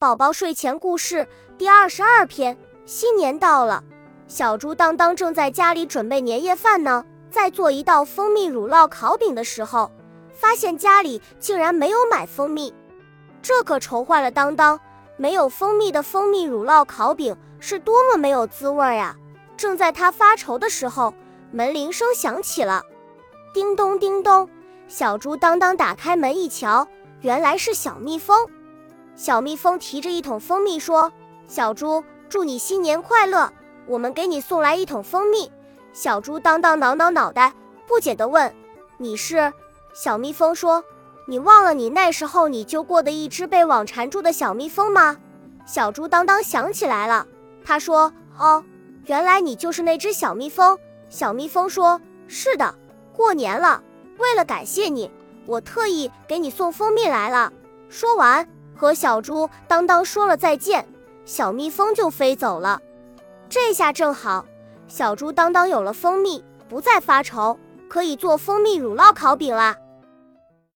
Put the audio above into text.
宝宝睡前故事第二十二篇：新年到了，小猪当当正在家里准备年夜饭呢，在做一道蜂蜜乳酪烤饼的时候，发现家里竟然没有买蜂蜜，这可愁坏了当当。没有蜂蜜的蜂蜜乳酪烤饼是多么没有滋味啊！正在他发愁的时候，门铃声响起了，叮咚叮咚，小猪当当打开门一瞧，原来是小蜜蜂。小蜜蜂提着一桶蜂蜜说：“小猪，祝你新年快乐！我们给你送来一桶蜂蜜。”小猪当当挠挠脑袋，不解地问：“你是？”小蜜蜂说：“你忘了你那时候你救过的一只被网缠住的小蜜蜂吗？”小猪当当想起来了，他说：“哦，原来你就是那只小蜜蜂。”小蜜蜂说：“是的，过年了，为了感谢你，我特意给你送蜂蜜来了。”说完。和小猪当当说了再见，小蜜蜂就飞走了。这下正好，小猪当当有了蜂蜜，不再发愁，可以做蜂蜜乳酪烤饼啦。